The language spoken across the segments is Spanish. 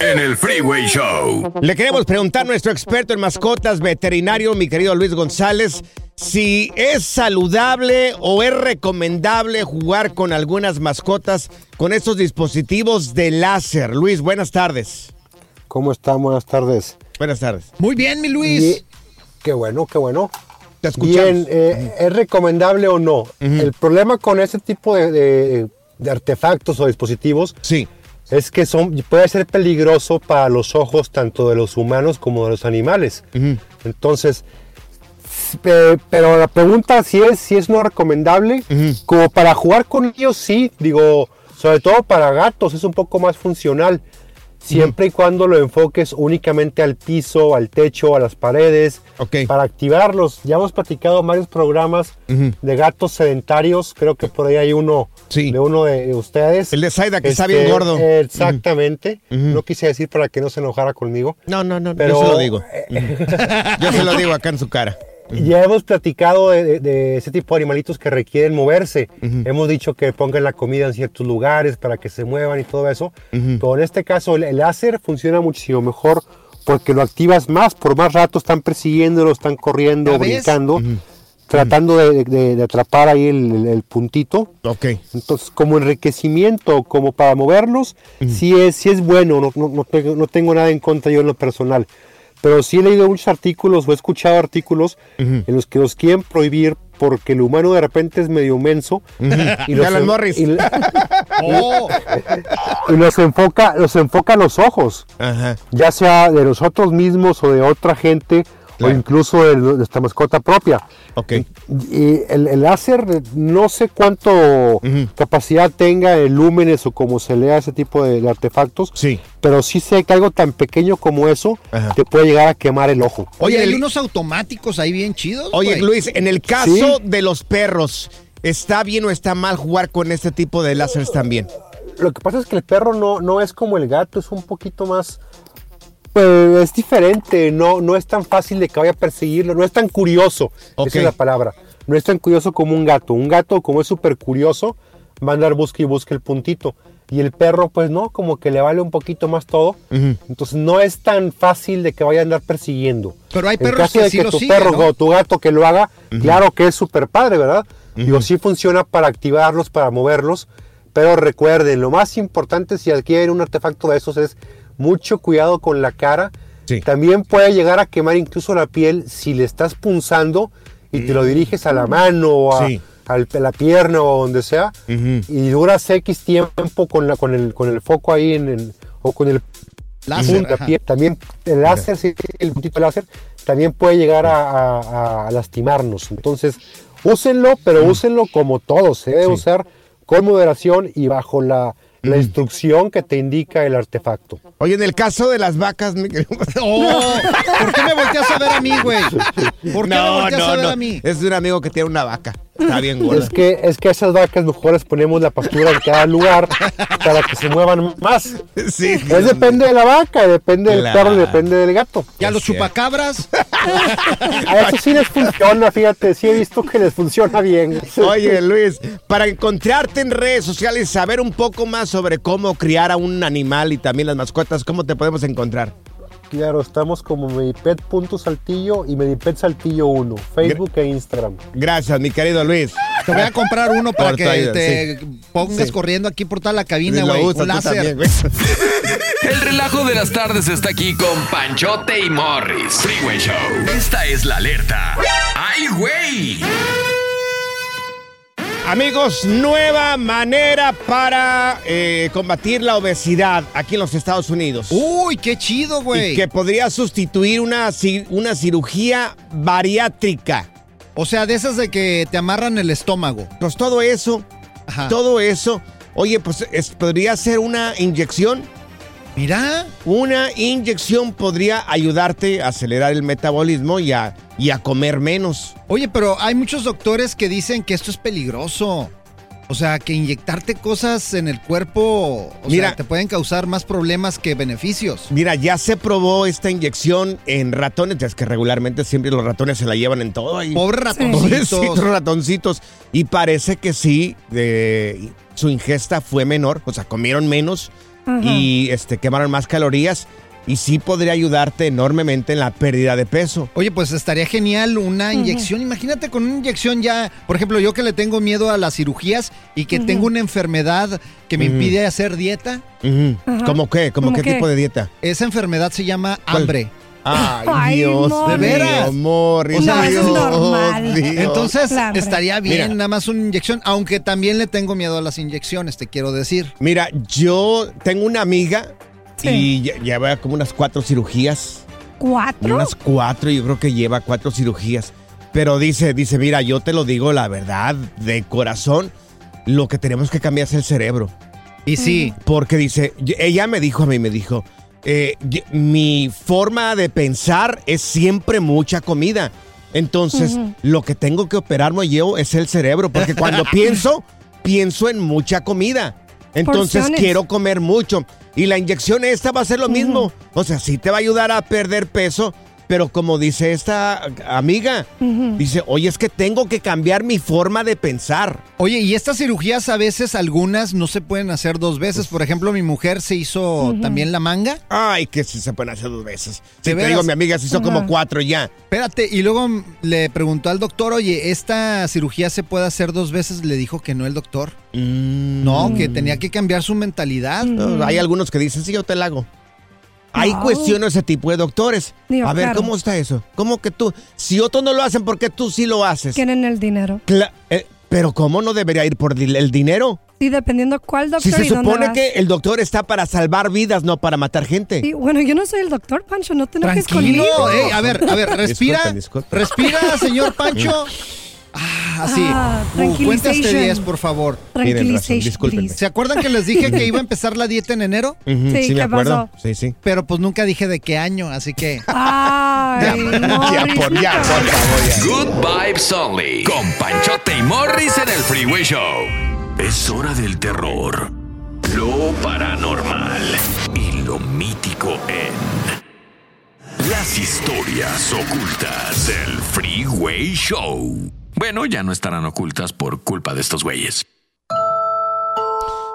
en el Freeway Show. Le queremos preguntar a nuestro experto en mascotas veterinario, mi querido Luis González, si es saludable o es recomendable jugar con algunas mascotas con estos dispositivos de láser. Luis, buenas tardes. ¿Cómo están? Buenas tardes. Buenas tardes. Muy bien, mi Luis. Y- qué bueno, qué bueno. Te escuchamos. Bien, eh, ¿es recomendable o no? El problema con ese tipo de, de- de artefactos o dispositivos Sí. Es que son, puede ser peligroso para los ojos tanto de los humanos como de los animales. Entonces, eh, pero la pregunta si es, si es no recomendable, como para jugar con ellos sí, digo, sobre todo para gatos es un poco más funcional. Siempre y cuando lo enfoques únicamente al piso, al techo, a las paredes, Ok. para activarlos. Ya hemos platicado varios programas de gatos sedentarios. Creo que por ahí hay uno Sí. de uno de ustedes. El de Zaida, que está Este, bien gordo. Exactamente. No quise decir para que no se enojara conmigo. No, no, no, Pero- yo se lo digo. yo se lo digo acá en su cara. Ya hemos platicado de, de- ese tipo de animalitos que requieren moverse. Hemos dicho que pongan la comida en ciertos lugares para que se muevan y todo eso. Pero en este caso el, el láser funciona muchísimo mejor porque lo activas más, por más rato están persiguiéndolo, están corriendo, brincando, tratando de, de- de atrapar ahí el, el- el puntito. Ok. Entonces, como enriquecimiento, como para moverlos, sí, es, sí es bueno, no, no- no tengo, no tengo nada en contra yo en lo personal. Pero sí he leído muchos artículos o he escuchado artículos en los que los quieren prohibir porque el humano de repente es medio menso y, los, Alan en- Morris. y- Oh, y los enfoca, los enfoca a los ojos, ya sea de nosotros mismos o de otra gente Claro. o incluso de nuestra mascota propia. Ok. Y el, el láser, no sé cuánto capacidad tenga en lúmenes o como se lea ese tipo de, de artefactos, Sí. pero sí sé que algo tan pequeño como eso Ajá. te puede llegar a quemar el ojo. Oye, Oye, hay el- unos automáticos ahí bien chidos. Oye, güey. Luis, en el caso Sí. de los perros, ¿está bien o está mal jugar con este tipo de láseres también? Lo que pasa es que el perro no, no es como el gato, es un poquito más... Pues es diferente, no, no es tan fácil de que vaya a perseguirlo, no es tan curioso, Ok. esa es la palabra. No es tan curioso como un gato. Un gato, como es súper curioso, va a andar busque y busque el puntito. Y el perro, pues no, como que le vale un poquito más todo. Entonces no es tan fácil de que vaya a andar persiguiendo. Pero hay En perros caso que de sí que lo tu perro ¿no? o tu gato que lo haga, claro que es súper padre, ¿verdad? Digo, sí funciona para activarlos, para moverlos. Pero recuerden, lo más importante si adquieren un artefacto de esos es mucho cuidado con la cara. Sí. También puede llegar a quemar incluso la piel si le estás punzando y te lo diriges a la mano o a, Sí. al- a la pierna o donde sea. Y duras X tiempo con, la, con, el, con el foco ahí en el, o con el Láser, puntapié. ajá. También el láser, sí, el puntito láser, también puede llegar a, a- a lastimarnos. Entonces, úsenlo, pero úsenlo como todo. Se debe usar con moderación y bajo la, la instrucción que te indica el artefacto. Oye, en el caso de las vacas, Oh, ¿Por qué me a mí, güey? ¿Por qué me No, volteas no, a ver no. a mí? Es de un amigo que tiene una vaca. Está bien gorda. Es que, es que a esas vacas mejor les ponemos la pastura en cada lugar para que se muevan más. Sí. Es depende de la vaca, depende del Claro. perro, y depende del gato. ¿Y a los chupacabras? A eso sí les funciona, fíjate, sí he visto que les funciona bien. Oye, Luis, para encontrarte en redes sociales y saber un poco más sobre cómo criar a un animal y también las mascotas, ¿cómo te podemos encontrar? Claro, estamos como medipet.saltillo y medipetsaltillo1, Facebook e Instagram. Gracias, mi querido Luis. Te voy a comprar uno para Por que te pongas Sí. corriendo aquí por toda la cabina, güey. Un láser. también. El relajo de las tardes está aquí con Panchote y Morris. Freeway Show. Esta es la alerta. ¡Ay, güey! Amigos, nueva manera para eh, combatir la obesidad aquí en los Estados Unidos. Uy, qué chido, güey. y que podría sustituir una, una cirugía bariátrica. O sea, de esas de que te amarran el estómago. Pues todo eso, Ajá. todo eso, oye, pues es- podría ser una inyección. Mira. Una inyección podría ayudarte a acelerar el metabolismo y a, y a comer menos. Oye, pero hay muchos doctores que dicen que esto es peligroso. O sea, que inyectarte cosas en el cuerpo, o Mira. sea, te pueden causar más problemas que beneficios. Mira, ya se probó esta inyección en ratones, ya es que regularmente siempre los ratones se la llevan en todo. ahí. Pobres Pobrecitos ratoncitos. ratoncitos. Y parece que sí, de, su ingesta fue menor, o sea, comieron menos y este, quemaron más calorías. Y sí podría ayudarte enormemente en la pérdida de peso. Oye, pues estaría genial una inyección. Imagínate con una inyección ya, por ejemplo, yo que le tengo miedo a las cirugías y que tengo una enfermedad que me impide hacer dieta. ¿Cómo qué? ¿Cómo ¿Cómo qué qué? tipo de dieta? Esa enfermedad se llama ¿Cuál? hambre. Ay, Ay, Dios. Morris. ¿De veras? mío, Morris, O sea, No, eso es Dios, normal. Dios. Entonces estaría bien Mira. nada más una inyección, aunque también le tengo miedo a las inyecciones, te quiero decir. Mira, yo tengo una amiga Sí. y lle- lleva como unas cuatro cirugías. ¿Cuatro? Unas cuatro, yo creo que lleva cuatro cirugías. Pero dice, dice, mira, yo te lo digo la verdad, de corazón, lo que tenemos que cambiar es el cerebro. Y sí, Porque dice, ella me dijo a mí, me dijo, eh, mi forma de pensar es siempre mucha comida. Entonces, lo que tengo que operarme yo es el cerebro, porque cuando pienso, pienso en mucha comida. Entonces Porciones. quiero comer mucho. Y la inyección esta va a ser lo mismo. O sea, sí te va a ayudar a perder peso, pero como dice esta amiga, dice, oye, es que tengo que cambiar mi forma de pensar. Oye, y estas cirugías a veces algunas no se pueden hacer dos veces. Por ejemplo, mi mujer se hizo también la manga. Ay, que sí se pueden hacer dos veces. ¿De Sí, te veras? digo, mi amiga se hizo como cuatro ya. Espérate, y luego mm, le preguntó al doctor, oye, ¿esta cirugía se puede hacer dos veces? Le dijo que no el doctor. No, que tenía que cambiar su mentalidad. Hay algunos que dicen, sí, yo te la hago. Hay No. cuestiones ese tipo de doctores. Digo, a ver, claro. ¿cómo está eso? ¿Cómo que tú? Si otros no lo hacen, ¿por qué tú sí lo haces? Quieren el dinero. Cla- eh, pero ¿cómo no debería ir por el dinero? Sí, dependiendo cuál doctor Si se y dónde supone vas. que el doctor está para salvar vidas, no para matar gente. Sí, bueno, yo no soy el doctor, Pancho, no te enojes Tranquilo, conmigo. ey, a ver, a ver, respira. Disculpen, disculpen. Respira, señor Pancho. Ah, así. Ah, Uh, tranquilization. 10, por favor. Please. ¿Se acuerdan que les dije que iba a empezar la dieta en enero? Sí, me ¿qué acuerdo. pasó? Sí, sí. Pero pues nunca dije de qué año, así que... Ay, Ya, por, ya, por favor. Good Vibes Only. Con Panchote y Morris en el Freeway Show. Es hora del terror, lo paranormal y lo mítico en. Las historias ocultas del Freeway Show. Bueno, ya no estarán ocultas por culpa de estos güeyes.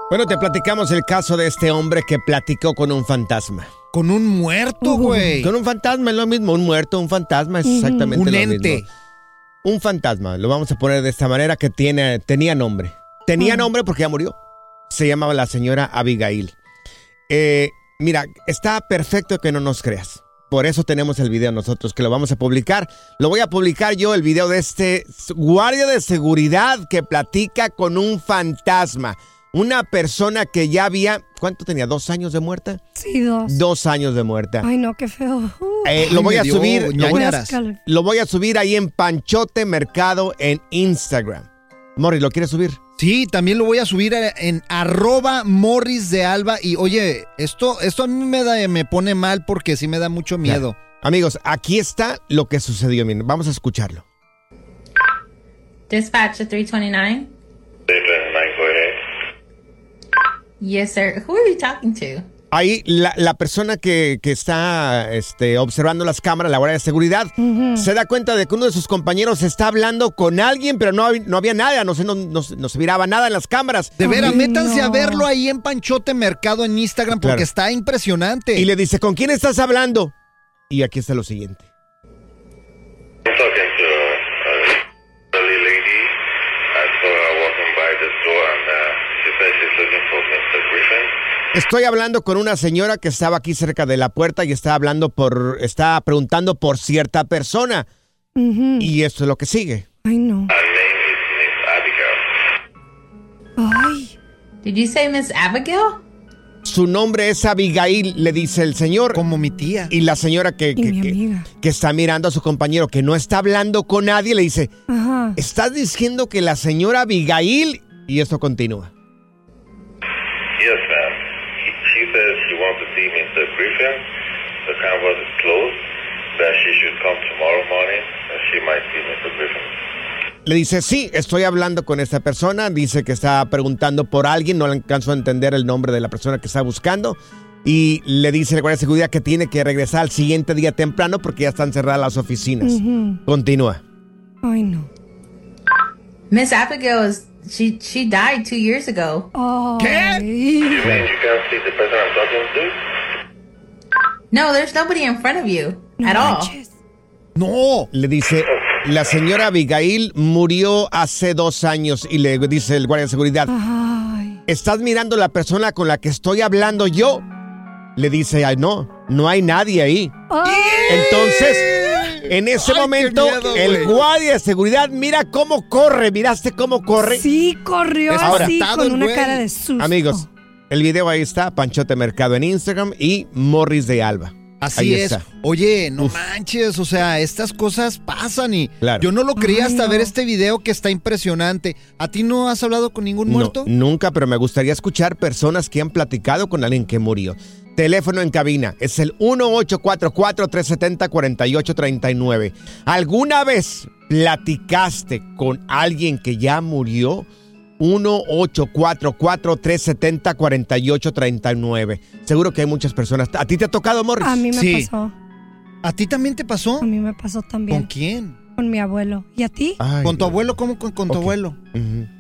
Bueno, te platicamos el caso de este hombre que platicó con un fantasma. Con un muerto, güey. Con un fantasma es lo mismo, un muerto, un fantasma es exactamente Un lo ente. mismo. Un fantasma, lo vamos a poner de esta manera que tiene, tenía nombre. Tenía nombre porque ya murió. Se llamaba la señora Abigail. Eh, mira, está perfecto que no nos creas. Por eso tenemos el video nosotros, que lo vamos a publicar. Lo voy a publicar yo, el video de este guardia de seguridad que platica con un fantasma. Una persona que ya había, ¿cuánto tenía? ¿Dos años de muerta? Sí, dos. Dos años de muerta. Ay, no, qué feo. Uh, Eh, Ay, lo voy a dio subir. Lo voy a, lo voy a subir ahí en Panchote Mercado en Instagram. Morris, ¿lo quieres subir? Sí, también lo voy a subir a- en arroba morris de alba. Y oye, esto, esto a mí me, da, me pone mal porque sí me da mucho miedo. Amigos, aquí está lo que sucedió. Miren, vamos a escucharlo. Dispatch to 329. Yes, sir. Who are you talking to? Ahí la, la persona que, que está este, observando las cámaras, la guardia de seguridad, se da cuenta de que uno de sus compañeros está hablando con alguien, pero no, no había nada, no, sé, no, no, se- no se miraba nada en las cámaras. De veras, métanse a verlo ahí en Panchote Mercado en Instagram porque Claro. está impresionante. Y le dice, ¿con quién estás hablando? Y aquí está lo siguiente. Estoy hablando con una señora que estaba aquí cerca de la puerta y está hablando por, está preguntando por cierta persona. Y esto es lo que sigue. Ay, no. Her name is Miss Abigail. Ay. Did you say Miss Abigail? Su nombre es Abigail, le dice el señor. Como mi tía. Y la señora que, que está mirando a su compañero que no está hablando con nadie le dice, Ajá. ¿estás diciendo que la señora Abigail? Y esto continúa. Le dice, sí, estoy hablando con esta persona. Dice que está preguntando por alguien. No le alcanzo a entender el nombre de la persona que está buscando. Y le dice el guardia de seguridad que tiene que regresar al siguiente día temprano porque ya están cerradas las oficinas. Ujú. Continúa. Ay, no. Miss Abigail is she she died two years ago. Ay. You mean you can't see the person I'm talking to? No, there's nobody in front of you No at all. No. Le dice, la señora Abigail murió hace dos años. Y le dice el guardia de seguridad, Ay. ¿estás mirando la persona con la que estoy hablando yo? Le dice, ay, no, no hay nadie ahí. Ay. Entonces, en ese Ay, momento, miedo, el guardia de seguridad mira cómo corre. ¿Miraste cómo corre? Sí, corrió Ahora- así con una güey. cara de susto. Amigos, el video ahí está, Panchote Mercado en Instagram y Morris de Alba. Así Ahí es. está. Oye, no manches, o sea, estas cosas pasan y Claro. yo no lo creía Ay, hasta no. ver este video que está impresionante. ¿A ti no has hablado con ningún No, muerto? nunca, pero me gustaría escuchar personas que han platicado con alguien que murió. Teléfono en cabina es el 1844-370-4839. ¿Alguna vez platicaste con alguien que ya murió? 1844-370-4839. Seguro que hay muchas personas. ¿A ti te ha tocado, Morris? A mí me Sí. pasó. ¿A ti también te pasó? A mí me pasó ¿Con también. quién? Con mi abuelo. ¿Y a ti? Ay, ¿Con tu Dios. abuelo? ¿Cómo con, con tu abuelo?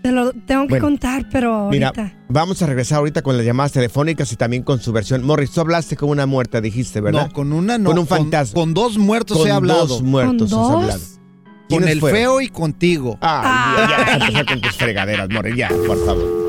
Te lo tengo que Bueno, contar, pero Mira, ahorita. vamos a regresar ahorita con las llamadas telefónicas y también con su versión. Morris, tú hablaste con una muerta, dijiste, ¿verdad? No, con una no. Con un fantasma. Con, dos muertos Con he hablado. dos muertos ¿Con has dos? hablado. Con ¿Quiénes el fueron? feo y contigo. Ay, ya, ya, empezar con tus fregaderas, Morris, ya, por favor.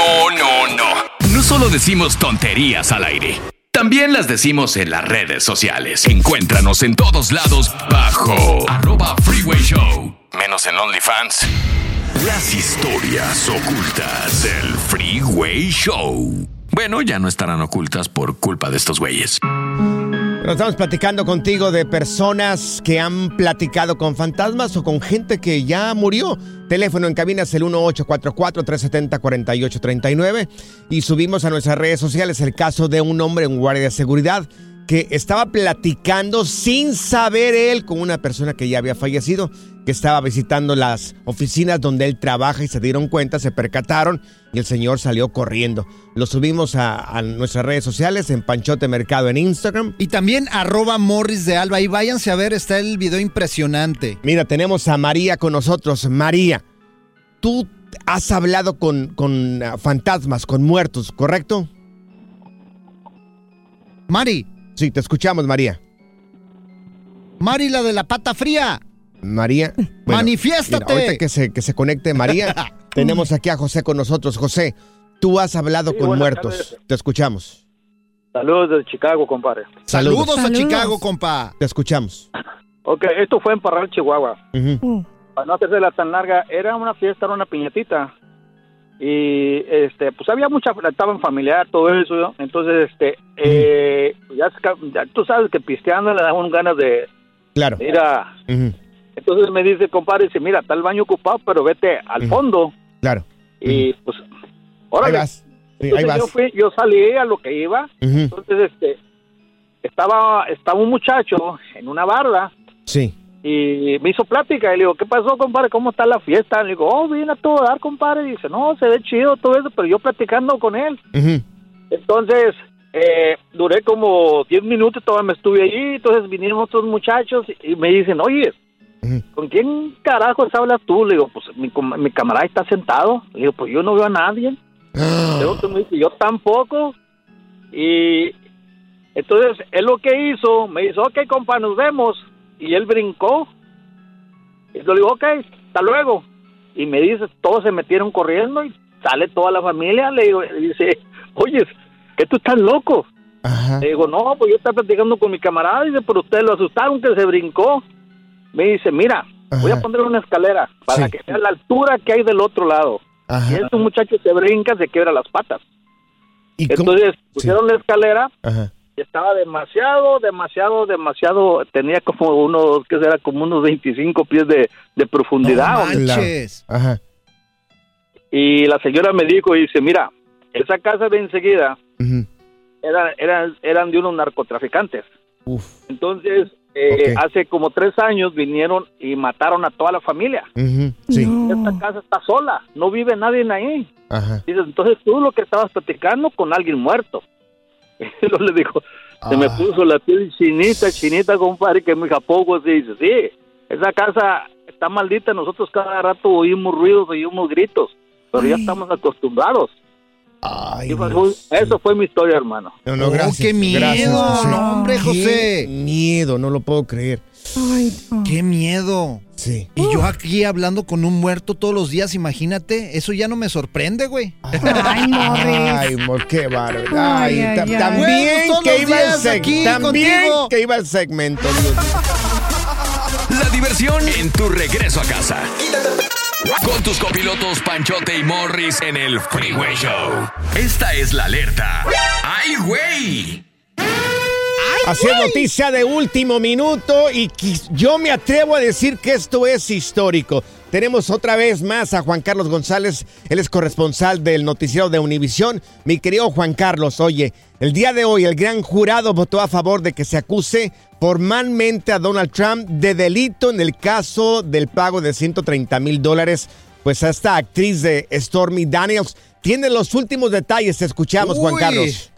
No, no, no. No solo decimos tonterías al aire. También las decimos en las redes sociales. Encuéntranos en todos lados bajo arroba freeway show. Menos en OnlyFans. Las historias ocultas del Freeway Show. bueno, ya no estarán ocultas por culpa de estos güeyes. Pero estamos platicando contigo de personas que han platicado con fantasmas o con gente que ya murió. Teléfono en cabina es el 1844-370-4839 y subimos a nuestras redes sociales el caso de un hombre en guardia de seguridad que estaba platicando sin saber él con una persona que ya había fallecido, que estaba visitando las oficinas donde él trabaja y se dieron cuenta, se percataron y el señor salió corriendo. Lo subimos a, a nuestras redes sociales en Panchote Mercado en Instagram. Y también arroba Morris de Alba. Y váyanse a ver, está el video impresionante. Mira, tenemos a María con nosotros. María, tú has hablado con, con ah, fantasmas, con muertos, ¿correcto? Mari. Sí, te escuchamos, María. Mari, la de la pata fría. María. Manifiéstate. mira, ahorita que se, que se conecte María, tenemos aquí a José con nosotros. José, tú has hablado Sí, con muertos. tardes. Te escuchamos. Saludos de Chicago, compadre. Saludos, a Saludos. Chicago, compa. Te escuchamos. Ok, esto fue en Parral, Chihuahua. Ujú. Para no hacerse tan larga, era una fiesta, era una piñatita. Y este, pues había mucha, estaban familiar, todo eso. ¿no? Entonces, este, eh, ya, tú sabes que pisteando le dan ganas de, Claro. de ir a. Entonces me dice, compadre, dice, mira, está el baño ocupado, pero vete al fondo. Claro. Y pues, Ahí órale. vas. Sí, ahí vas. yo, fui, yo salí a lo que iba. Entonces, este, estaba, estaba un muchacho en una barda Sí. y me hizo plática y le digo, ¿qué pasó, compadre? ¿Cómo está la fiesta? Le digo, oh, viene a todo dar, compadre. Y dice, no, se ve chido todo eso, pero yo platicando con él. Entonces, eh, duré como 10 minutos, todavía me estuve allí, entonces vinieron otros muchachos y me dicen, oye. ¿Con quién carajos hablas tú? Le digo, pues mi, mi camarada está sentado. Le digo, pues yo no veo a nadie. El otro me dice, yo tampoco. Y entonces él lo que hizo, me dice, ok, compa, nos vemos. Y él brincó. Y yo le digo, ok, hasta luego. Y me dice, todos se metieron corriendo y sale toda la familia. Le digo, dice, oye, que tú estás loco. Ajá. Le digo, no, pues yo estaba platicando con mi camarada. Dice, pero ustedes lo asustaron que se brincó. Me dice, mira, voy a poner una escalera para Sí. que sea la altura que hay del otro lado. Y Ajá. ese muchacho se brinca, se quiebra las patas. ¿Y cómo? Entonces Sí. pusieron la escalera Ajá. y estaba demasiado, demasiado, demasiado, tenía como unos, que será como unos 25 pies de, de profundidad. No. Ajá. y la señora me dijo, y dice, mira, esa casa de enseguida era, eran, eran de unos narcotraficantes. Uf. Entonces, eh, Ok. hace como tres años vinieron y mataron a toda la familia. Sí. Esta casa está sola, no vive nadie ahí. Ajá. Dice, entonces tú lo que estabas platicando con alguien muerto. Y luego le dijo, se me Ah. puso la piel chinita, chinita, compadre, que me dijo, ¿a poco? Sí, dice, sí, esa casa está maldita, nosotros cada rato oímos ruidos, oímos gritos, pero ya estamos acostumbrados. Ay, Dios. eso fue mi historia, hermano. No, no, Oh, gracias. qué miedo. Gracias, José. No, hombre, Qué José. miedo, no lo puedo creer. Ay, no. Qué miedo. Sí. Y yo aquí hablando con un muerto todos los días, imagínate, eso ya no me sorprende, güey. Ay, Morris. Ay, mo- qué bárbaro. Ay, Ay, ay, ta- ay. también Bueno, que iba el días seg- aquí también contigo. que iba el segmento. Dios. La diversión en tu regreso a casa. Con tus copilotos Panchote y Morris en el Freeway Show. Esta es la alerta. ¡Ay, güey! Así es noticia de último minuto y yo me atrevo a decir que esto es histórico. Tenemos otra vez más a Juan Carlos González, él es corresponsal del noticiero de Univisión. Mi querido Juan Carlos, oye, el día de hoy el gran jurado votó a favor de que se acuse formalmente a Donald Trump de delito en el caso del pago de 130 mil dólares, pues a esta actriz de Stormy Daniels. Tiene los últimos detalles, te escuchamos Juan. Carlos.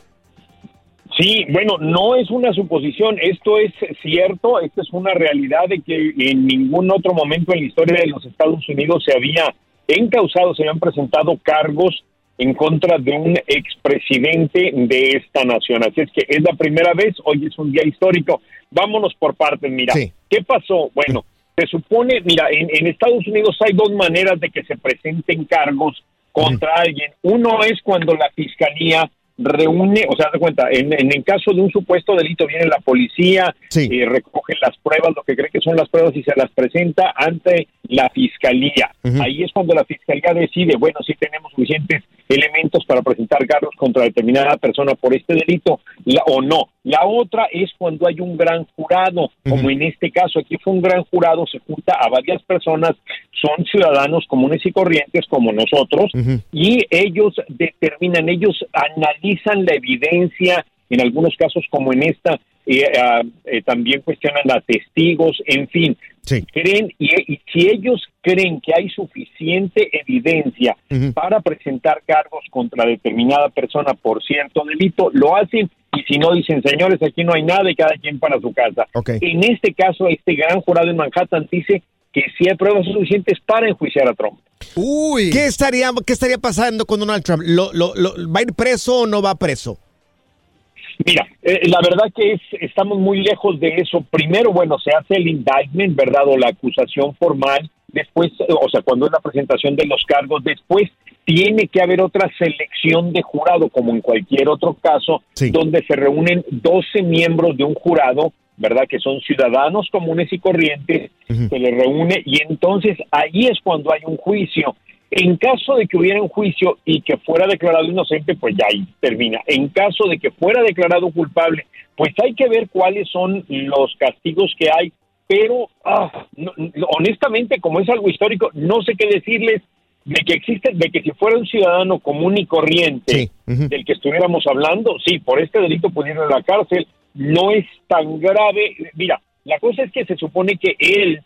Sí, bueno, no es una suposición, esto es cierto, esta es una realidad de que en ningún otro momento en la historia de los Estados Unidos se había encausado, se habían presentado cargos en contra de un expresidente de esta nación. Así es que es la primera vez, hoy es un día histórico. Vámonos por partes, mira. Sí. ¿Qué pasó? Bueno, se supone, mira, en, en Estados Unidos hay dos maneras de que se presenten cargos contra alguien. Uno es cuando la fiscalía reúne, o sea, de cuenta, en, en el caso de un supuesto delito viene la policía, Sí. eh, recoge las pruebas, lo que cree que son las pruebas y se las presenta ante la fiscalía. Ahí es cuando la fiscalía decide, bueno, si tenemos suficientes elementos para presentar cargos contra determinada persona por este delito la- o no. La otra es cuando hay un gran jurado, como en este caso, aquí fue un gran jurado, se junta a varias personas, son ciudadanos comunes y corrientes como nosotros, y ellos determinan, ellos analizan la evidencia, en algunos casos como en esta, eh, ah, eh, también cuestionan a testigos, en fin, creen y, y si ellos creen que hay suficiente evidencia para presentar cargos contra determinada persona por cierto delito, lo hacen y si no dicen, señores, aquí no hay nada y cada quien para su casa. En este caso, este gran jurado en Manhattan dice que sí hay pruebas suficientes para enjuiciar a Trump. Uy. ¿Qué estaría, qué estaría pasando con Donald Trump? ¿Lo, lo- lo- va a ir preso o no va preso? Mira, eh, la verdad que es, estamos muy lejos de eso. Primero, bueno, se hace el indictment, ¿verdad? O la acusación formal. Después, eh, o sea, cuando es la presentación de los cargos, después tiene que haber otra selección de jurado, como en cualquier otro caso, donde se reúnen 12 miembros de un jurado, ¿verdad? Que son ciudadanos comunes y corrientes, se les reúne y entonces ahí es cuando hay un juicio. En caso de que hubiera un juicio y que fuera declarado inocente, pues ya ahí termina. En caso de que fuera declarado culpable, pues hay que ver cuáles son los castigos que hay. Pero ah, no- honestamente, como es algo histórico, no sé qué decirles de que existe, de que si fuera un ciudadano común y corriente del que estuviéramos hablando, sí, por este delito pudiera ir a la cárcel, no es tan grave. Mira, la cosa es que se supone que él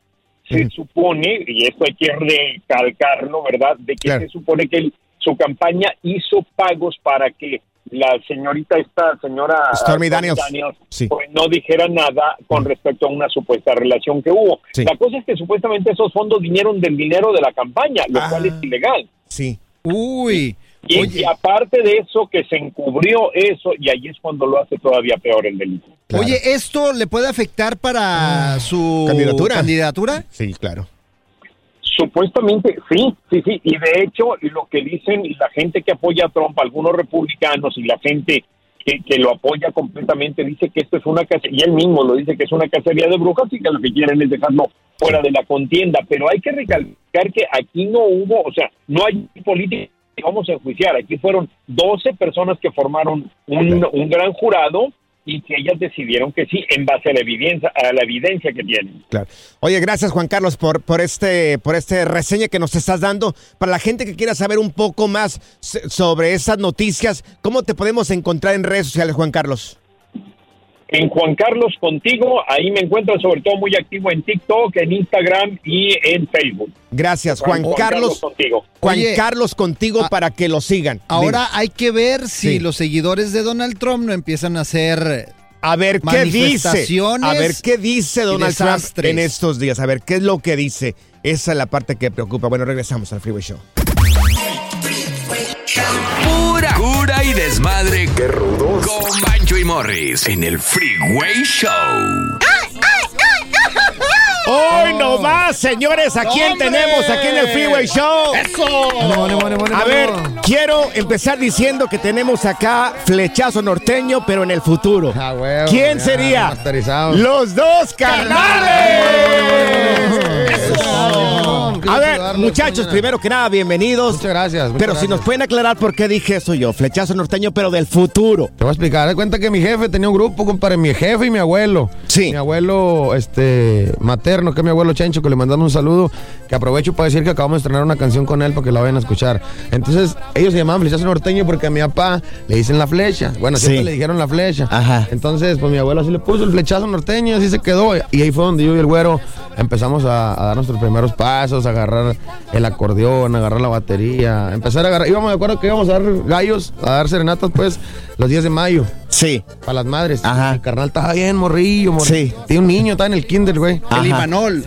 se supone, y esto hay que recalcarlo, ¿verdad? De que se supone que su campaña hizo pagos para que la señorita, esta señora Stormy ah, Daniels. Sí. pues, no dijera nada con respecto a una supuesta relación que hubo. Sí. La cosa es que supuestamente esos fondos vinieron del dinero de la campaña, lo cual es ilegal. Sí. Uy. Y, y aparte de eso, que se encubrió eso, y ahí es cuando lo hace todavía peor el delito. Oye, ¿esto le puede afectar para su ¿Candidatura? candidatura? Sí, claro. Supuestamente sí, sí, sí. Y de hecho, lo que dicen la gente que apoya a Trump, algunos republicanos y la gente que, que lo apoya completamente, dice que esto es una cacería, y él mismo lo dice que es una cacería de brujas y que lo que quieren es dejarlo fuera de la contienda. Pero hay que recalcar que aquí no hubo, o sea, no hay política vamos a enjuiciar. Aquí fueron 12 personas que formaron un, un gran jurado y que ellas decidieron que sí, en base a la evidencia, a la evidencia que tienen. Claro. Oye, gracias Juan Carlos por, por este por este reseña que nos estás dando. Para la gente que quiera saber un poco más sobre esas noticias, ¿cómo te podemos encontrar en redes sociales, Juan Carlos? En Juan Carlos Contigo, ahí me encuentro sobre todo muy activo en TikTok, en Instagram y en Facebook. Gracias, Juan, Carlos. Contigo. Juan Oye, Carlos contigo para que lo sigan. Ahora hay que ver si Sí. los seguidores de Donald Trump no empiezan a hacer a ver qué dice. manifestaciones A ver qué dice Donald Trump en estos días. A ver qué es lo que dice. Esa es la parte que preocupa. Bueno, regresamos al Freeway Show. Y desmadre. Qué rudos. Con Bancho y Morris en el Freeway Show. Hoy no va, señores. ¿A quién ¡Hombre! tenemos aquí en el Freeway Show? ¡Eso! A ver, quiero empezar diciendo que tenemos acá flechazo norteño, pero en el futuro. ¿Quién ya, sería? Los dos carnales. A ver, muchachos, primero que nada, bienvenidos. Muchas gracias. muchas Pero si nos pueden aclarar por qué dije eso yo, flechazo norteño, pero del futuro. Te voy a explicar. De cuenta que mi jefe tenía un grupo, compadre, mi jefe y mi abuelo. Sí. Mi abuelo, este, materno, que es mi abuelo Chencho, que le mandamos un saludo, que aprovecho para decir que acabamos de estrenar una canción con él para que la vayan a escuchar. Entonces, ellos se llamaban Flechazo Norteño porque a mi papá le dicen la flecha. Bueno, siempre Sí. le dijeron la flecha. Ajá. Entonces, pues mi abuelo así le puso el flechazo norteño y así se quedó. Y ahí fue donde yo y el güero empezamos a, a dar nuestros primeros pasos, a agarrar el acordeón, a agarrar la batería, empezar a agarrar. Íbamos, me acuerdo que íbamos a dar gallos, a dar serenatas, pues, los días de mayo. Sí. Para las madres. Ajá. Mi carnal estaba bien, morrillo, morrillo. Sí. Tiene un niño, está en el kinder, güey. Ajá. El Imanol.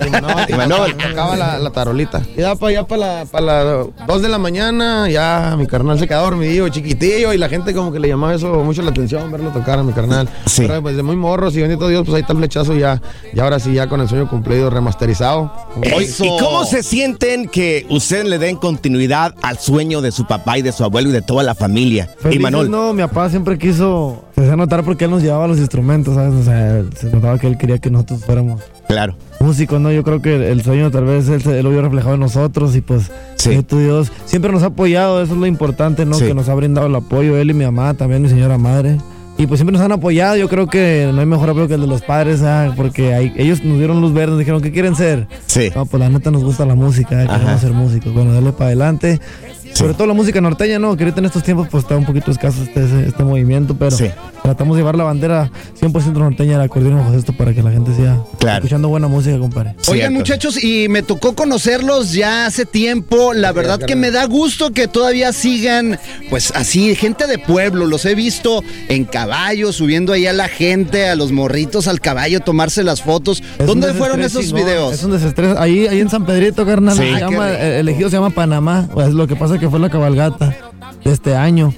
Imanol. Tocaba la, la tarolita. Y ya para allá, para la, para la dos de la mañana, ya mi carnal se quedaba dormidillo, chiquitillo, y la gente como que le llamaba eso mucho la atención, verlo tocar a mi carnal. Sí. Pero pues de muy morros y bendito Dios, pues ahí está el flechazo ya. Y ahora sí, ya con el sueño cumplido, remasterizado. Oye, ¿Y cómo se sienten que ustedes le den continuidad al sueño de su papá y de su abuelo y de toda la familia? Felices Y Manol. no, mi papá siempre quiso, Se hacía notar porque él nos llevaba los instrumentos, ¿sabes? O sea, se notaba que él quería que nosotros fuéramos Claro. Músicos, ¿no? Yo creo que el, sueño tal vez él, él lo vio reflejado en nosotros y pues, bendito Dios, siempre nos ha apoyado, eso es lo importante, ¿no? Sí. Que nos ha brindado el apoyo, él y mi mamá, también mi señora madre. Y pues siempre nos han apoyado, yo creo que no hay mejor apoyo que el de los padres, ¿ah? porque ahí- ellos nos dieron luz verde, nos dijeron, ¿qué quieren ser? Sí. No, pues la neta nos gusta la música, queremos Ajá. ser músicos, bueno, dale para adelante. Sobre todo la música norteña, ¿no? Que ahorita en estos tiempos pues está un poquito escaso este, este, este movimiento, pero tratamos de llevar la bandera 100% norteña del acordeón bajo esto para que la gente siga escuchando buena música, compadre. Oigan, muchachos, y me tocó conocerlos ya hace tiempo. La verdad que me da gusto que todavía sigan, pues así, gente de pueblo. Los he visto en caballo, subiendo ahí a la gente, a los morritos al caballo, tomarse las fotos. Es ¿Dónde fueron esos videos? Es un desestrés. Ahí, ahí en San Pedrito, carnal. Sí. se Ah, llama- el elegido se llama Panamá. Pues lo que pasa es que fue la cabalgata de este año.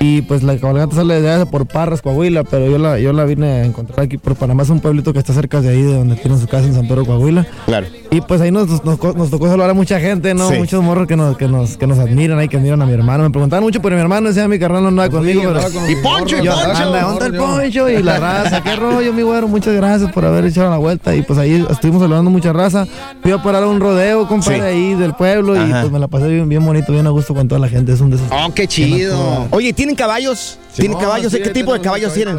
Y pues la cabalgata sale de por Parras, Coahuila, pero yo la, yo la vine a encontrar aquí por Panamá. Es un pueblito que está cerca de ahí, de donde tienen su casa en San Pedro, Coahuila. Claro. Y pues ahí nos, nos, tocó saludar a mucha gente, ¿no? Sí. Muchos morros que nos, que, nos, que nos admiran ahí, que admiran a mi hermano. Me preguntaban mucho por mi hermano, decía mi carnal no andaba conmigo. pero- con Y Poncho, y Yo, Poncho. anda, ¿dónde está el Poncho? Y la raza, qué rollo, mi güero. Muchas gracias por haber echado la vuelta. Y pues ahí estuvimos saludando mucha raza. Fui a parar a un rodeo, compadre, Sí. ahí del pueblo. Y pues me la pasé bien, bien bonito, bien a gusto con toda la gente. Es un de esos. Oh, qué chido. Oye, ¿tienen caballos? ¿Tienen no, caballos? sí, ¿Qué tipo de caballos tienen?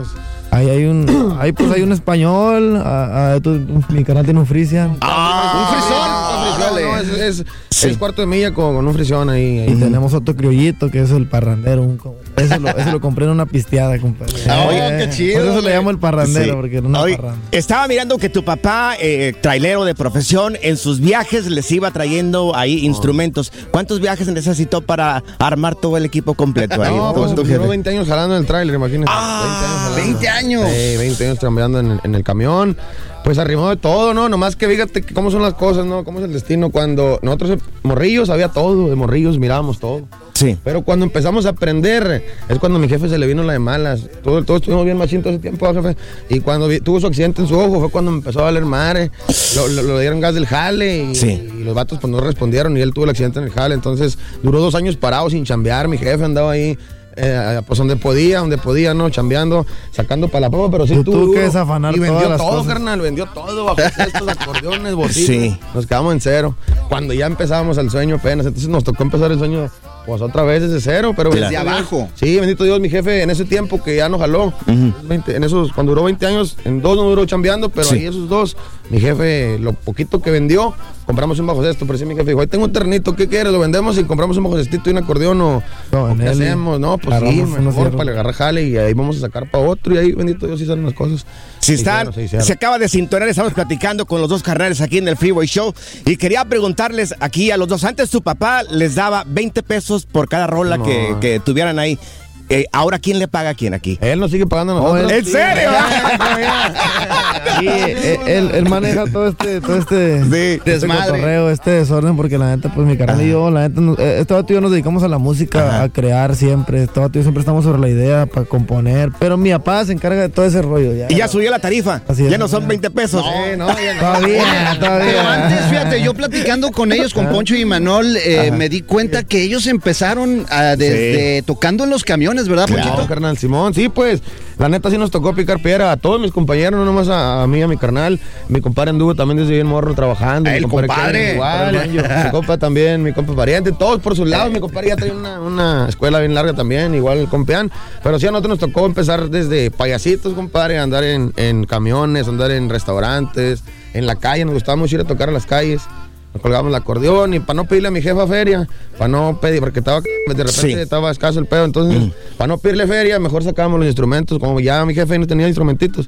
Ahí hay un, ahí pues hay un español, a- a- tú- mi canal tiene un frisian. Ah, No, no, es, es- es cuarto de milla con, con un frisión ahí. Ahí tenemos otro criollito que es el parrandero. un ese, lo, ese lo compré en una pisteada, compadre. Oye, Eh, qué chido, Por eso le llamo el parrandero, Sí. porque era una Oye, parranda. Estaba mirando que tu papá, eh, trailero de profesión, en sus viajes les iba trayendo ahí instrumentos. ¿Cuántos viajes necesitó para armar todo el equipo completo ahí? No, pues duró jefe? 20 años jalando en el tráiler, imagínate. 20 años. Sí, 20 años cambiando en, en el camión. Pues arrimó de todo, ¿no? Nomás que fíjate cómo son las cosas, ¿no? Cómo es el destino. Cuando nosotros, morrillos, había todo. De morrillos mirábamos todo. Sí. Pero cuando empezamos a aprender, es cuando a mi jefe se le vino la de malas. Todo- Todos estuvimos bien machín todo ese tiempo, jefe. Y cuando vi- tuvo su accidente en su ojo, fue cuando me empezó a valer madre. Lo, lo- lo dieron gas del jale y, Sí. y los vatos pues no respondieron y él tuvo el accidente en el jale. Entonces duró dos años parado sin chambear. Mi jefe andaba ahí. Eh, pues donde podía, donde podía, ¿no? Chambeando, sacando para la prueba, pero sí Tú tuvo que desafanar Y vendió todas las todo, cosas. carnal, vendió todo, bajo estos acordeones, bocinas. Sí. Nos quedamos en cero. Cuando ya empezábamos el sueño apenas, entonces nos tocó empezar el sueño pues otra vez desde cero, pero Desde abajo. Sí, bendito Dios, mi jefe en ese tiempo que ya nos jaló, 20 en esos cuando duró 20 años, en dos no duró chambeando, pero Sí. ahí esos dos, mi jefe lo poquito que vendió, compramos un bajo cesto, pero sí mi jefe dijo, "Ahí tengo un ternito, ¿qué quieres? Lo vendemos y compramos un bajo cestito y un acordeón o, o qué él hacemos?" No, pues sí, mejor para agarrar jale y ahí vamos a sacar para otro y ahí bendito Dios sí salen las cosas. Si están, se acaba de sintonar, estamos platicando con los dos carnales aquí en el Freeway Show y quería preguntarles aquí a los dos, antes su papá les daba 20 pesos por cada rola No. que, que tuvieran ahí. Eh, Ahora, ¿quién le paga a quién aquí? Él nos sigue pagando a nosotros. ¿En serio? Sí, él, él- él maneja todo este, todo este, este Desmadre. cotorreo, este desorden, porque la neta, pues mi carnal y yo, la neta, eh, este y yo nos dedicamos a la música, a crear siempre. Este y yo siempre estamos sobre la idea para componer. Pero mi papá se encarga de todo ese rollo. Ya, Y ya subió la tarifa. Así es, ya no son 20 pesos. Sí, no, ya no. Todavía, todavía. Pero antes, fíjate, yo platicando con ellos, con Poncho y Manol, eh, me di cuenta que ellos empezaron a, desde tocando en los camiones, ¿verdad, Claro, carnal Simón, sí, pues, la neta sí nos tocó picar piedra a todos mis compañeros, no nomás a, a mí, a mi carnal. Mi compadre anduvo también desde bien morro trabajando. Mi el compadre igual, mi compa también, mi compa pariente, todos por sus lados. Mi compadre ya trae una, una escuela bien larga también, igual compean. Pero sí, a nosotros nos tocó empezar desde payasitos, compadre, andar en, en camiones, andar en restaurantes, en la calle. Nos gustaba mucho ir a tocar a las calles. Nos colgábamos el acordeón y para no pedirle a mi jefa feria, para no pedir, porque estaba de repente Sí. estaba escaso el pedo, entonces para no pedirle feria, mejor sacábamos los instrumentos, como ya mi jefe no tenía instrumentitos,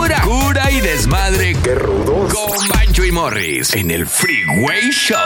Y desmadre. ¡Qué rudos! Con Bancho y Morris en el Freeway Show.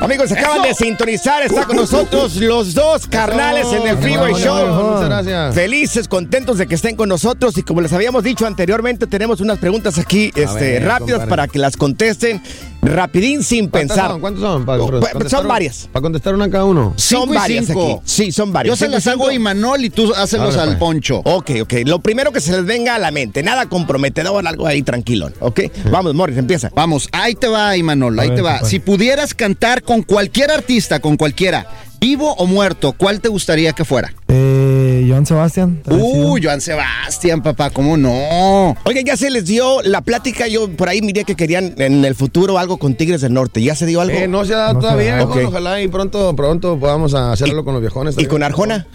Amigos, acaban de sintonizar. Está con nosotros los dos carnales en el Freeway Show. Muchas gracias. Felices, contentos de que estén con nosotros. Y como les habíamos dicho anteriormente, tenemos unas preguntas aquí este, ver, rápidas compadre. para que las contesten rapidín sin ¿Cuántas pensar. son? ¿Cuántos son? Para Oh, son una- varias. Para contestar una cada uno. Son Cinco y varias cinco. aquí. Sí, son varias. Yo se las hago a Imanol y tú hácelos al pues. poncho. Ok, ok. Lo primero que se les venga a la mente. Nada comprometedor, algo ahí tranquilón. Ok. Vamos, Morris, empieza. Vamos, ahí te va, Imanol, ahí ver, te va. Si pudieras cantar con cualquier artista, con cualquiera, vivo o muerto, ¿cuál te gustaría que fuera? Eh, Joan Sebastián. Uh, Joan Sebastián, papá, ¿cómo no? Oye, ya se les dio la plática. Yo por ahí miré que querían en el futuro algo con Tigres del Norte. ¿Ya se dio algo? Eh, no se ha dado No todavía. Ojalá y pronto, pronto podamos hacerlo con los viejones. ¿Y con Arjona?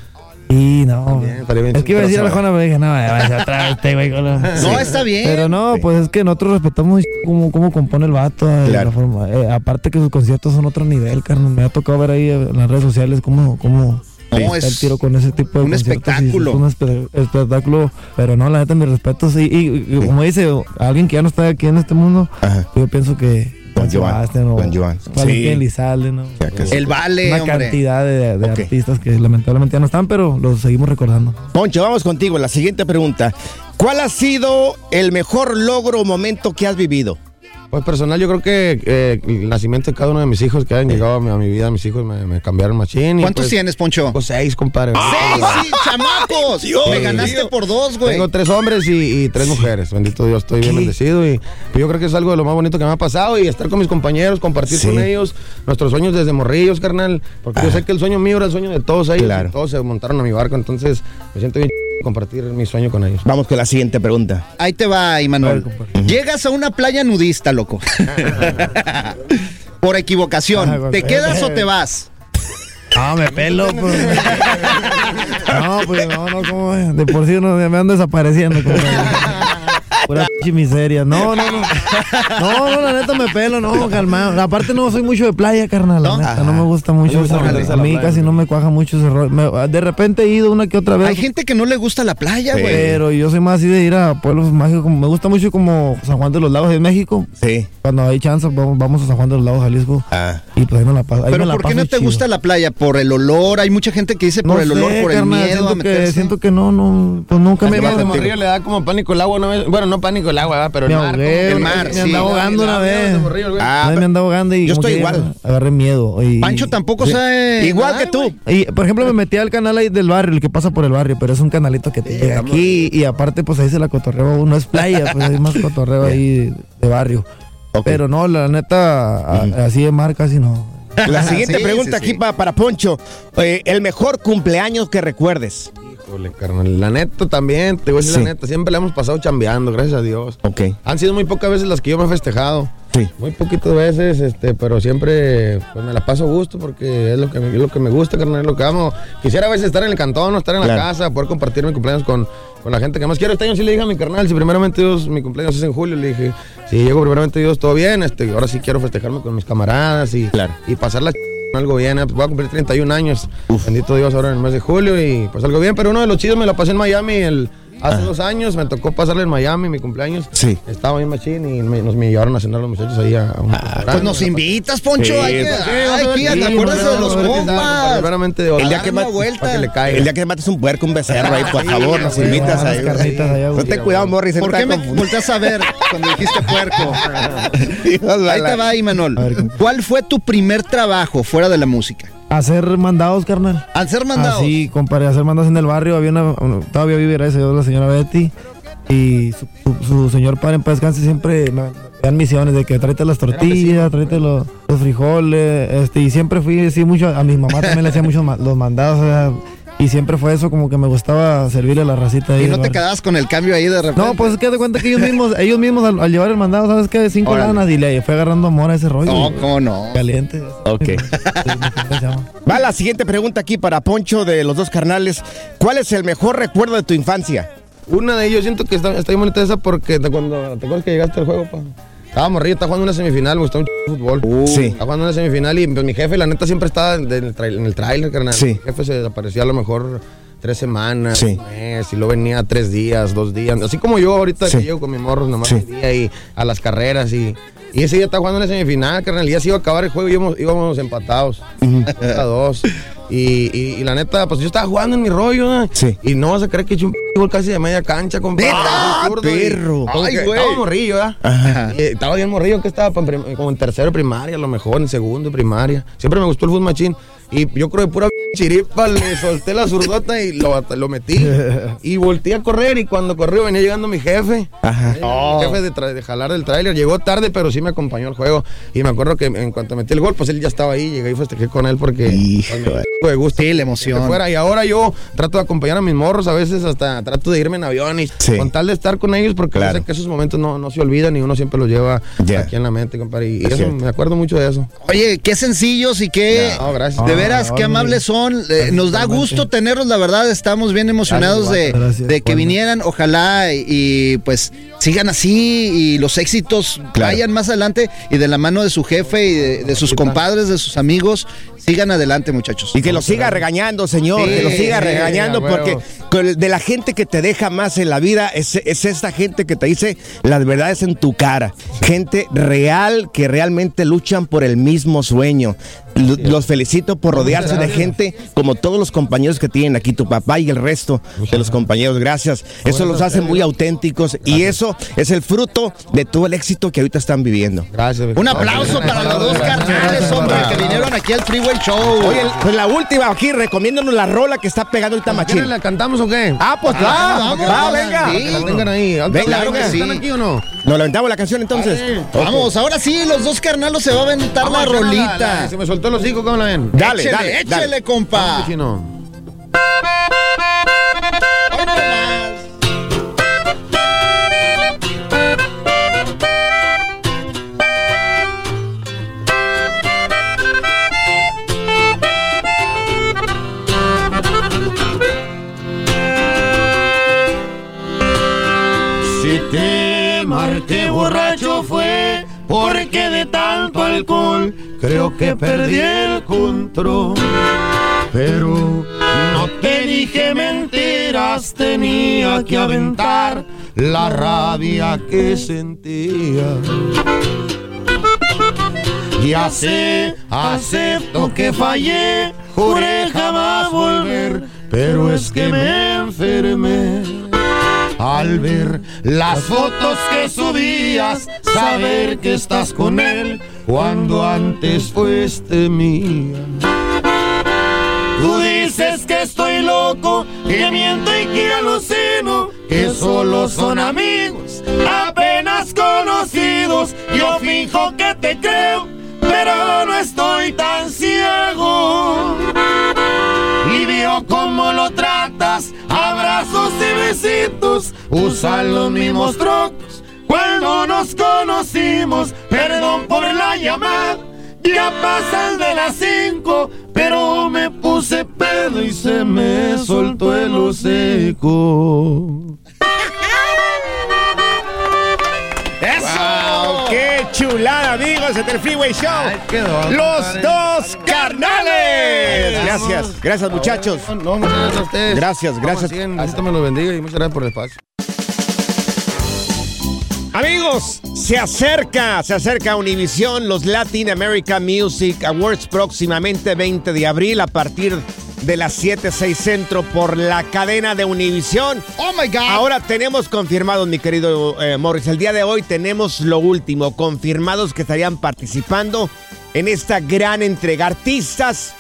Y no. Bien, estaría bien. Es que iba a decir Pero Arjona, pero dije, no, vaya atrás este güey. con la- No, está bien. Pero no, pues es que nosotros respetamos cómo, cómo compone el vato. eh, Claro. la forma. Eh, aparte que sus conciertos son otro nivel, carnal. Me ha tocado ver ahí en las redes sociales cómo, cómo No, está es el tiro con ese tipo de un espectáculo. Es un espe- espectáculo. Pero no, la neta, mis respetos. Y, y- y como dice alguien que ya no está aquí en este mundo, Ajá. yo pienso que. Juan Joan, Sebastián o Juan Joan. Valentín Sí. Elizalde, ¿no? Ya que sí. El vale, Una hombre. cantidad de, de Ok. artistas que lamentablemente ya no están, pero los seguimos recordando. Poncho, vamos contigo. La siguiente pregunta. ¿Cuál ha sido el mejor logro o momento que has vivido? Pues personal, yo creo que eh, el nacimiento de cada uno de mis hijos que han llegado a mi, a mi vida, mis hijos me, me cambiaron machín. y, ¿Cuántos pues, tienes, Poncho? Pues seis, compadre. ¡Seis, sí, chamacos! Me ganaste por dos, güey. Tengo tres hombres y, y tres mujeres. Bendito Dios, estoy bien bendecido. Y pues, yo creo que es algo de lo más bonito que me ha pasado. Y estar con mis compañeros, compartir Sí. con ellos nuestros sueños desde morrillos, carnal. Porque yo sé que el sueño mío era el sueño de todos ellos. Claro. todos se montaron a mi barco. Entonces me siento bien compartir mi sueño con ellos. Vamos con la siguiente pregunta. Ahí te va, Imanol. Llegas a una playa nudista, loco. Por Ah, equivocación. güey. ¿Te quedas o te vas? No, me pelo, pues. No, pues no, no, como de por sí no, me ando desapareciendo. compadre. Pura pinche miseria. No, no, no. No, no, la neta me pelo, no, calmado. Aparte no soy mucho de playa, carnal. La ¿No? neta, no me gusta mucho. gusta esa- a a mí playa. casi no me cuaja mucho ese rollo. Me- de repente he ido una que otra vez. Hay gente que no le gusta la playa, güey. Pero yo soy más así de ir a pueblos mágicos. Me gusta mucho como San Juan de los Lagos de México. Sí. Cuando hay chance, vamos, vamos a San Juan de los Lagos, Jalisco. Ah. Y pues ahí me la paso. ahí Pero me la ¿por qué paso no te chido. gusta la playa? ¿Por el olor? Hay mucha gente que dice por No el sé, olor, por el carnal, miedo a siento que, meterse. siento que no, no, pues nunca me morrillo le da como pánico el agua una vez. Bueno, no pánico el agua, ¿verdad? pero el Me mar. ahogué, el mar, me sí. andaba ahogando una vez. Morrillo, güey. Ah, me andaba ahogando y yo estoy igual. Agarré miedo. Y, Pancho tampoco Sí. sabe. Igual que tú. Y, por ejemplo, me metí al canal ahí del barrio, el que pasa por el barrio, pero es un canalito que te llega aquí y aparte, pues ahí se la cotorreo uno, es playa, pues hay más cotorreo ahí de barrio. Pero no, la neta, así de mar casi no. La siguiente Sí, pregunta sí, aquí sí. pa- para Poncho. Eh, el mejor cumpleaños que recuerdes. Híjole, carnal. La neta también, te voy a decir Sí. la neta. Siempre la hemos pasado chambeando, gracias a Dios. Ok. Han sido muy pocas veces las que yo me he festejado. Sí. Muy poquitas veces, este, pero siempre pues, me la paso a gusto porque es lo que me, es lo que me gusta, carnal, es lo que amo. Quisiera a veces estar en el cantón o estar en la Claro. casa, poder compartir mi cumpleaños con, con la gente que más quiero. Este año sí le dije a mi carnal, si primeramente Dios, mi cumpleaños es en julio, le dije, si llego primeramente Dios, todo bien, este, ahora sí quiero festejarme con mis camaradas y, y pasarla con algo bien. eh, voy a cumplir 31 años, bendito Dios, ahora en el mes de julio y pues algo bien, pero uno de los chidos me la pasé en Miami el... Hace dos años me tocó pasarle en Miami mi cumpleaños. Sí. Estaba bien machín y me- nos me llevaron a cenar los muchachos ahí a, un Pues nos invitas, Poncho. Sí, hay que, pues, sí, ay, vamos a ver fíjate, qué- acuérdate vamos de los compas. primeramente, El día, que vuelta. Que le caiga. el día que mates un puerco, un becerro ahí, por favor, nos invitas ahí. No te güey. cuidado, Morris. ¿Por qué me volteas a ver cuando dijiste puerco? Ahí te va, Imanol. ¿Cuál fue tu primer trabajo fuera de la música? Hacer mandados, carnal. Hacer mandados. Así, compadre, hacer mandados en el barrio. Había una, una- todavía vive, gracias a Dios, la señora Betty. Y su, su- su señor padre en paz descanse siempre me dan misiones de que tráete las tortillas, tráete los, los frijoles. Este, y siempre fui así mucho. A mi mamá también le hacía muchos los mandados. o sea, y siempre fue eso, como que me gustaba servirle a la racita ahí. Y no te quedabas con el cambio ahí de repente. No, pues es que de cuenta que ellos mismos, ellos mismos al, al llevar el mandado, ¿sabes qué? Cinco Órale. lanas y le fue agarrando amor a ese rollo. No, cómo no. Caliente. Ok. Va la siguiente pregunta aquí para Poncho de los dos carnales. ¿Cuál es el mejor recuerdo de tu infancia? Una de ellos siento que está, está bien bonita esa porque te, cuando, ¿te acuerdas que llegaste al juego, pa? Estaba morrido, estaba jugando una semifinal, me gustó un ch- fútbol. Sí. Estaba jugando una semifinal y pues, mi jefe, la neta, siempre estaba en el, trail- en el trailer, carnal. Sí. Mi jefe se desaparecía a lo mejor tres semanas, Sí. un mes, y luego venía tres días, dos días. Así como yo ahorita Sí. que llego con mis morros nomás Sí. día y a las carreras y... Y ese día estaba jugando en la semifinal, carnal, ya se iba a acabar el juego y íbamos, íbamos empatados. a dos. Y, y- y la neta, pues yo estaba jugando en mi rollo, ¿no? Sí. Y no vas a creer que eché un p- gol casi de media cancha, zurdo y- perro! Ay, güey. Estaba morrillo, ¿verdad? Ajá. Y estaba bien morrillo, que estaba prim- como en tercero de primaria, a lo mejor, en segundo de primaria. Siempre me gustó el fútbol machín. Y yo creo que pura chiripa le solté la zurdota y lo, lo metí. Y volteé a correr y cuando corrió venía llegando mi jefe. Ajá. Mi jefe de, tra- de jalar del tráiler. Llegó tarde, pero sí me acompañó al juego. Y me acuerdo que en cuanto metí el gol, pues él ya estaba ahí. Llegué y festejé con él porque pues, me fue de gusto. Sí, la que emoción. fuera. Y ahora yo trato de acompañar a mis morros, a veces hasta trato de irme en avión y Sí. con tal de estar con ellos porque Claro. yo sé que esos momentos no, no se olvidan y uno siempre los lleva aquí en la mente, compadre. Y Es eso, cierto. me acuerdo mucho de eso. Oye, qué sencillos y qué. No, gracias. De veras, qué amables son. Eh, nos da gusto tenerlos, la verdad. Estamos bien emocionados de, Gracias, gracias. de que Bueno. vinieran. Ojalá y, y, pues sigan así y los éxitos Claro. vayan más adelante y de la mano de su jefe y de, de sus compadres, de sus amigos, sigan adelante, muchachos. Y que lo siga regañando, señor, Sí, que lo siga sí, regañando, porque de la gente que te deja más en la vida es, es esta gente que te dice las verdades en tu cara. Gente real que realmente luchan por el mismo sueño. Los felicito por rodearse de gente como todos los compañeros que tienen aquí, tu papá y el resto de los compañeros. Gracias. Eso los hace muy auténticos y eso es el fruto de todo el éxito que ahorita están viviendo. Gracias. Un aplauso para los dos carnales, hombre, que vinieron aquí al Freeway Show. Oye, pues la última aquí, recomiéndonos la rola que está pegando ahorita Machín. ¿Quieren la cantamos o qué? Ah, pues Ah, va, venga. Sí. Tengan ahí. Claro que sí. ¿Están aquí o no? Nos levantamos la canción entonces. Vamos, ahora sí, los dos carnalos se va a aventar la rolita. Se me soltó los hijos, ¿cómo la ven? Dale, échele, dale, échele, dale. compa. Chino. Si te marqué borracho fue porque de tanto alcohol creo que perdí el control. Pero no te dije mentiras, tenía que aventar la rabia que sentía. Ya sé, acepto que fallé, juré jamás volver, pero es que me enfermé. Al ver las fotos que subías, saber que estás con él cuando antes fuiste mía. Tú dices que estoy loco, que miento y que alucino, que solo son amigos, apenas conocidos. Yo fijo que te creo, pero no estoy tan ciego. Y veo cómo lo tratas a nuevecitos usan los mismos trocos. Cuando nos conocimos, perdón por la llamada. Ya pasan de las cinco, pero me puse pedo y se me soltó el hocico. ¡Eso! ¡Qué chulada, amigos! En el Freeway Show. Los compadre. dos carnales. Gracias, gracias, muchachos. No, no, muchas gracias a ustedes. Gracias, gracias. Dios me lo bendiga y muchas gracias por el espacio. Amigos, se acerca, se acerca Univision, los Latin American Music Awards próximamente 20 de abril a partir de las 7, 6 centro por la cadena de Univision. Oh my God. Ahora tenemos confirmados, mi querido eh, Morris, el día de hoy tenemos lo último, confirmados que estarían participando en esta gran entrega. Artistas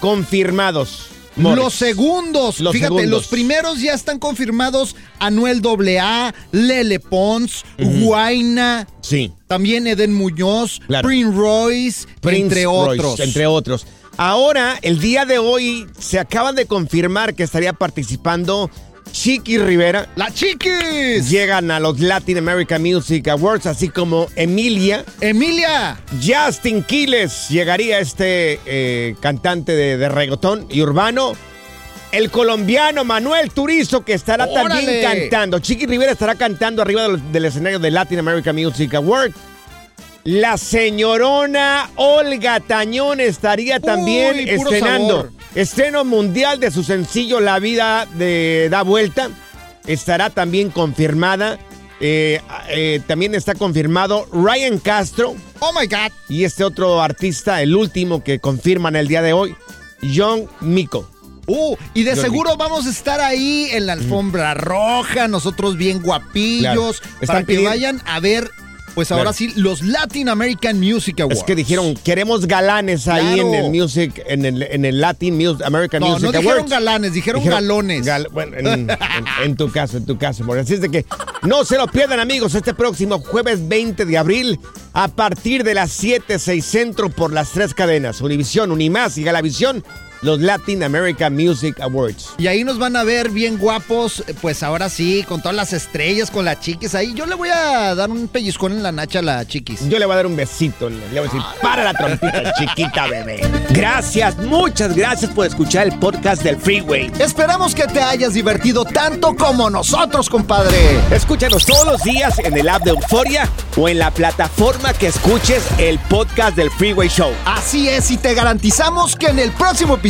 confirmados. Morris. Los segundos, Los fíjate, segundos. los primeros ya están confirmados. Anuel AA, Lele Pons, Guaina, Sí. también Eden Muñoz, Claro. Prince Royce, Prince entre Royce, otros. Entre otros. Ahora, el día de hoy, se acaban de confirmar que estaría participando Chiqui Rivera. ¡La Chiquis! Llegan a los Latin American Music Awards, así como Emilia. ¡Emilia! Justin Quiles llegaría este eh, cantante de, de reggaetón y urbano. El colombiano Manuel Turizo, que estará también cantando. Chiqui Rivera estará cantando arriba del, del escenario de Latin American Music Award. La señorona Olga Tañón estaría también Uy, estrenando. sabor. Estreno mundial de su sencillo La vida de da vuelta. Estará también confirmada. Eh, eh, también está confirmado Ryan Castro. Oh my God. Y este otro artista, el último que confirman el día de hoy, John Miko. Uh, y de John seguro vamos a estar ahí en la alfombra roja, nosotros bien guapillos, Claro. Están para que vayan a ver, pues ahora Claro. sí, los Latin American Music Awards. Es que dijeron, queremos galanes ahí Claro. en el Music, en el, en el Latin Music, American No, Music no dijeron Awards. galanes, dijeron, galones. gal- bueno, en, en- en tu caso, en tu caso. Porque así es de que no se lo pierdan, amigos, este próximo jueves 20 de abril a partir de las 7, 6 centro por las tres cadenas, Univisión, Unimás y Galavisión, los Latin American Music Awards. Y ahí nos van a ver bien guapos, pues ahora sí, con todas las estrellas, con las chiquis ahí. Yo le voy a dar un pellizcón en la nacha a la chiquis. Yo le voy a dar un besito, le voy a decir, para la trompita, chiquita bebé. Gracias, muchas gracias por escuchar el podcast del Freeway. Esperamos que te hayas divertido tanto como nosotros, compadre. Escúchanos todos los días en el app de Euforia o en la plataforma que escuches el podcast del Freeway Show. Así es, y te garantizamos que en el próximo episodio